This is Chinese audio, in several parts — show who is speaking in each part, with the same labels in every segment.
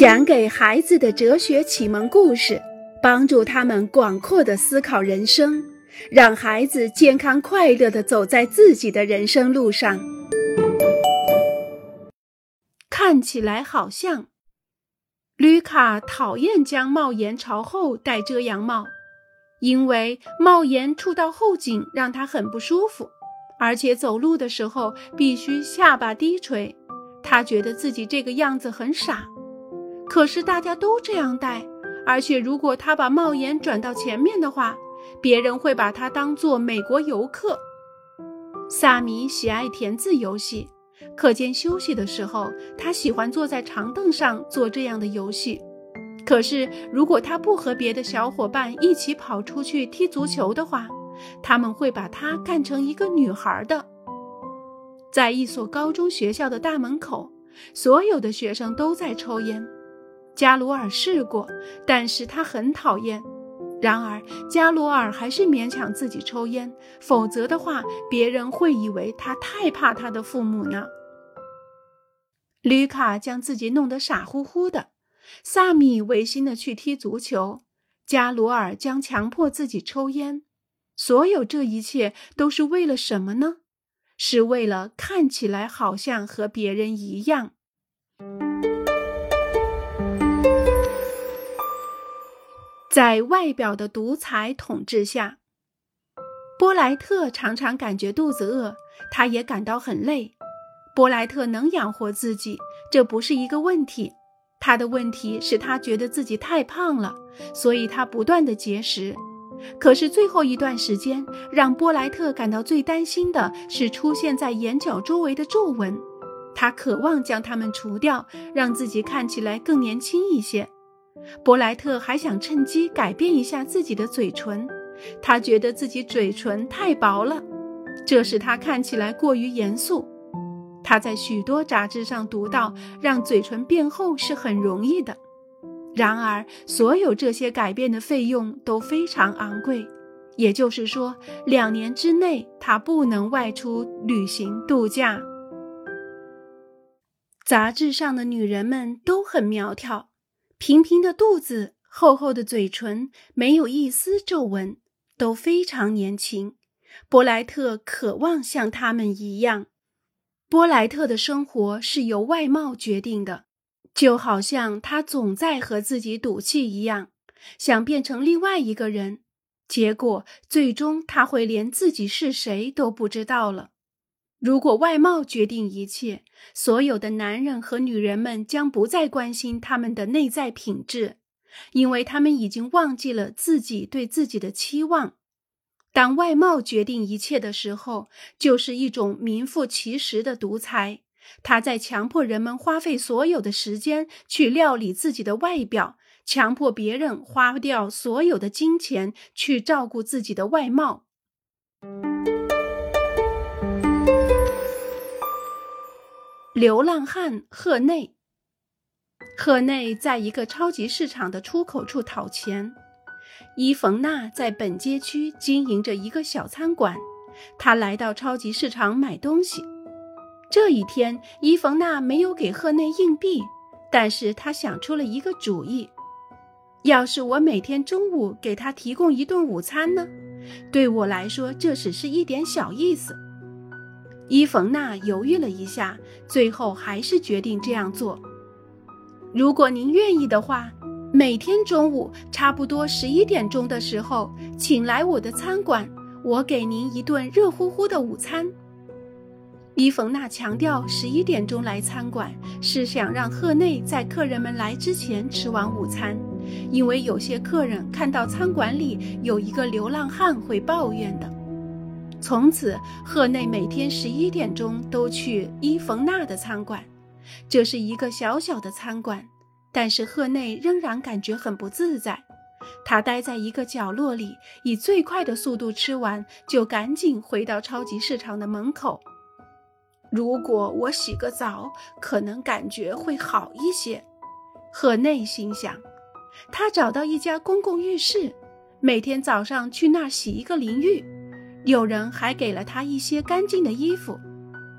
Speaker 1: 讲给孩子的哲学启蒙故事，帮助他们广阔的思考人生，让孩子健康快乐的走在自己的人生路上。看起来好像，吕卡讨厌将帽檐朝后戴遮阳帽，因为帽檐触到后颈让他很不舒服，而且走路的时候必须下巴低垂，他觉得自己这个样子很傻。可是大家都这样戴，而且如果他把帽檐转到前面的话，别人会把他当做美国游客。萨米喜爱填字游戏，课间休息的时候，他喜欢坐在长凳上做这样的游戏。可是如果他不和别的小伙伴一起跑出去踢足球的话，他们会把他看成一个女孩的。在一所高中学校的大门口，所有的学生都在抽烟。加罗尔试过，但是他很讨厌。然而，加罗尔还是勉强自己抽烟，否则的话，别人会以为他太怕他的父母呢。吕卡将自己弄得傻乎乎的，萨米违心的去踢足球，加罗尔将强迫自己抽烟。所有这一切都是为了什么呢？是为了看起来好像和别人一样。在外表的独裁统治下，波莱特常常感觉肚子饿，他也感到很累。波莱特能养活自己，这不是一个问题。他的问题是他觉得自己太胖了，所以他不断的节食。可是最后一段时间，让波莱特感到最担心的是出现在眼角周围的皱纹。他渴望将它们除掉，让自己看起来更年轻一些。伯莱特还想趁机改变一下自己的嘴唇，他觉得自己嘴唇太薄了，这使他看起来过于严肃。他在许多杂志上读到，让嘴唇变厚是很容易的。然而，所有这些改变的费用都非常昂贵，也就是说，两年之内他不能外出旅行度假。杂志上的女人们都很苗条。平平的肚子，厚厚的嘴唇，没有一丝皱纹，都非常年轻。波莱特渴望像他们一样。波莱特的生活是由外貌决定的，就好像他总在和自己赌气一样，想变成另外一个人。结果最终他会连自己是谁都不知道了。如果外貌决定一切，所有的男人和女人们将不再关心他们的内在品质，因为他们已经忘记了自己对自己的期望。当外貌决定一切的时候，就是一种名副其实的独裁。他在强迫人们花费所有的时间去料理自己的外表，强迫别人花掉所有的金钱去照顾自己的外貌。流浪汉赫内。赫内在一个超级市场的出口处讨钱。伊冯娜在本街区经营着一个小餐馆。她来到超级市场买东西。这一天，伊冯娜没有给赫内硬币，但是她想出了一个主意：要是我每天中午给他提供一顿午餐呢？对我来说，这只是一点小意思。伊冯娜犹豫了一下，最后还是决定这样做。如果您愿意的话，每天中午差不多十一点钟的时候，请来我的餐馆，我给您一顿热乎乎的午餐。伊冯娜强调，十一点钟来餐馆是想让赫内在客人们来之前吃完午餐，因为有些客人看到餐馆里有一个流浪汉会抱怨的。从此，赫内每天十一点钟都去伊冯娜的餐馆。这是一个小小的餐馆，但是赫内仍然感觉很不自在。他待在一个角落里，以最快的速度吃完，就赶紧回到超级市场的门口。如果我洗个澡，可能感觉会好一些。赫内心想。他找到一家公共浴室，每天早上去那儿洗一个淋浴。有人还给了他一些干净的衣服，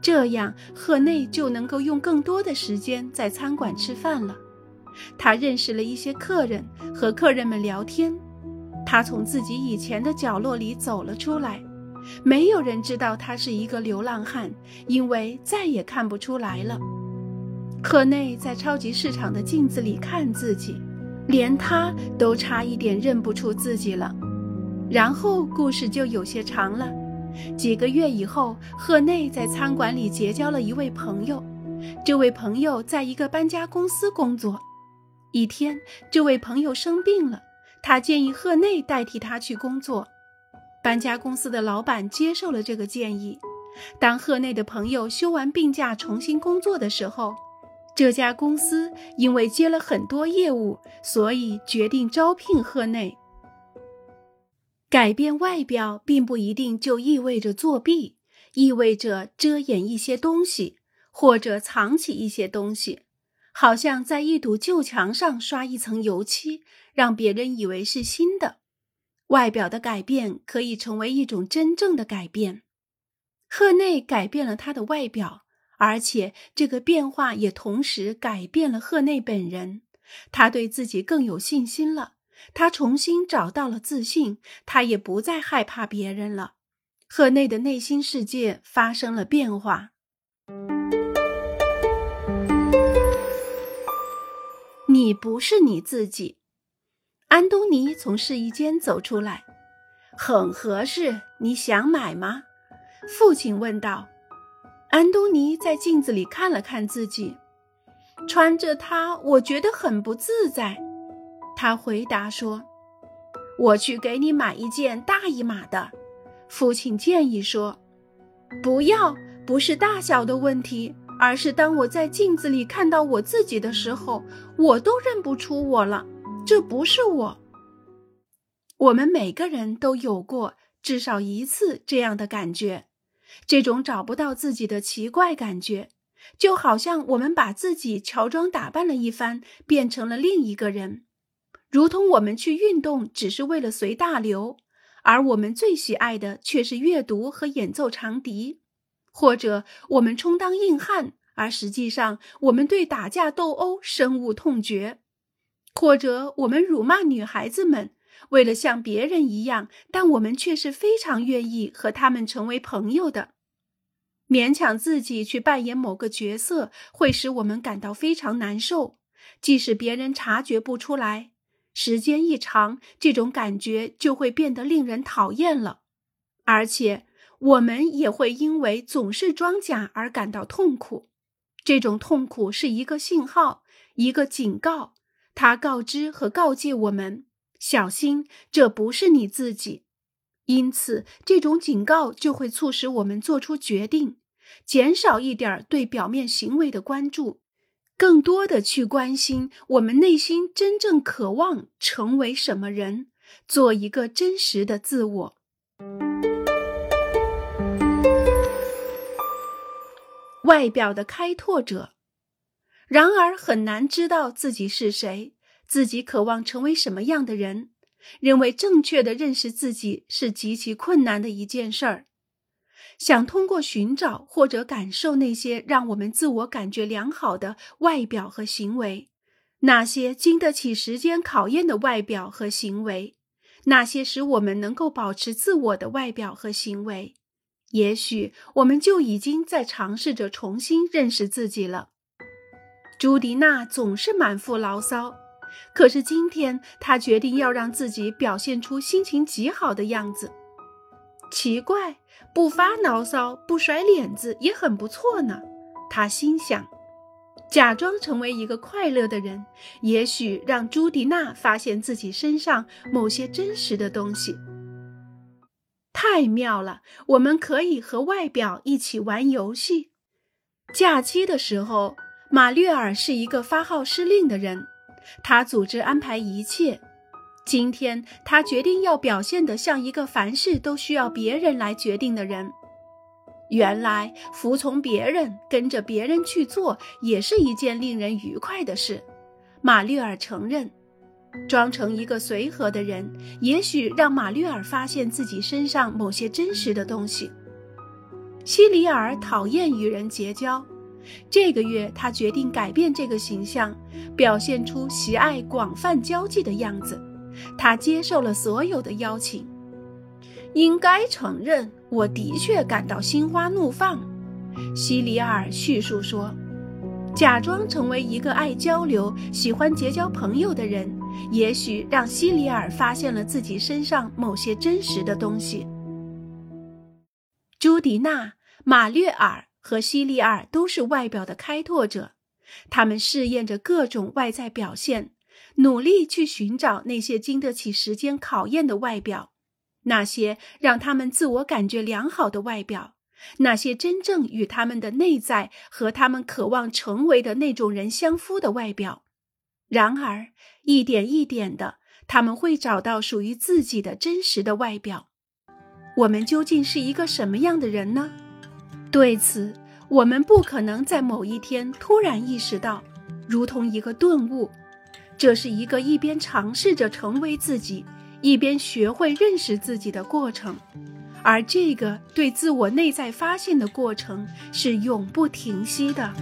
Speaker 1: 这样赫内就能够用更多的时间在餐馆吃饭了。他认识了一些客人，和客人们聊天。他从自己以前的角落里走了出来，没有人知道他是一个流浪汉，因为再也看不出来了。赫内在超级市场的镜子里看自己，连他都差一点认不出自己了。然后故事就有些长了。几个月以后，赫内在餐馆里结交了一位朋友，这位朋友在一个搬家公司工作。一天，这位朋友生病了，他建议赫内代替他去工作。搬家公司的老板接受了这个建议。当赫内的朋友休完病假重新工作的时候，这家公司因为接了很多业务，所以决定招聘赫内。改变外表并不一定就意味着作弊，意味着遮掩一些东西，或者藏起一些东西。好像在一堵旧墙上刷一层油漆，让别人以为是新的。外表的改变可以成为一种真正的改变。赫内改变了他的外表，而且这个变化也同时改变了赫内本人。他对自己更有信心了，他重新找到了自信，他也不再害怕别人了。赫内的内心世界发生了变化。你不是你自己。安东尼从试衣间走出来，很合适。你想买吗？父亲问道。安东尼在镜子里看了看自己，穿着它，我觉得很不自在。他回答说：“我去给你买一件大一码的。”父亲建议说：“不要，不是大小的问题。”而是当我在镜子里看到我自己的时候，我都认不出我了。这不是我。我们每个人都有过至少一次这样的感觉，这种找不到自己的奇怪感觉，就好像我们把自己乔装打扮了一番，变成了另一个人，如同我们去运动只是为了随大流，而我们最喜爱的却是阅读和演奏长笛。或者我们充当硬汉，而实际上我们对打架斗殴深恶痛绝；或者我们辱骂女孩子们，为了像别人一样，但我们却是非常愿意和他们成为朋友的。勉强自己去扮演某个角色，会使我们感到非常难受，即使别人察觉不出来。时间一长，这种感觉就会变得令人讨厌了，而且。我们也会因为总是装假而感到痛苦，这种痛苦是一个信号，一个警告，它告知和告诫我们小心，这不是你自己。因此，这种警告就会促使我们做出决定，减少一点对表面行为的关注，更多的去关心我们内心真正渴望成为什么人，做一个真实的自我。外表的开拓者，然而很难知道自己是谁，自己渴望成为什么样的人。认为正确的认识自己是极其困难的一件事儿。想通过寻找或者感受那些让我们自我感觉良好的外表和行为，那些经得起时间考验的外表和行为，那些使我们能够保持自我的外表和行为。也许我们就已经在尝试着重新认识自己了。朱迪娜总是满腹牢骚，可是今天她决定要让自己表现出心情极好的样子。奇怪，不发牢骚、不甩脸子也很不错呢。他心想，假装成为一个快乐的人，也许让朱迪娜发现自己身上某些真实的东西。太妙了！我们可以和外表一起玩游戏。假期的时候，马略尔是一个发号施令的人，他组织安排一切。今天，他决定要表现得像一个凡事都需要别人来决定的人。原来，服从别人、跟着别人去做，也是一件令人愉快的事。马略尔承认。装成一个随和的人，也许让马略尔发现自己身上某些真实的东西。西里尔讨厌与人结交，这个月，他决定改变这个形象，表现出喜爱广泛交际的样子。他接受了所有的邀请。应该承认，我的确感到心花怒放。西里尔叙述说：“假装成为一个爱交流、喜欢结交朋友的人，也许让西里尔发现了自己身上某些真实的东西。”朱迪娜、马略尔。和西里尔都是外表的开拓者，他们试验着各种外在表现，努力去寻找那些经得起时间考验的外表，那些让他们自我感觉良好的外表，那些真正与他们的内在和他们渴望成为的那种人相符的外表。然而，一点一点的，他们会找到属于自己的真实的外表。我们究竟是一个什么样的人呢？对此，我们不可能在某一天突然意识到，如同一个顿悟。这是一个一边尝试着成为自己，一边学会认识自己的过程，而这个对自我内在发现的过程是永不停息的。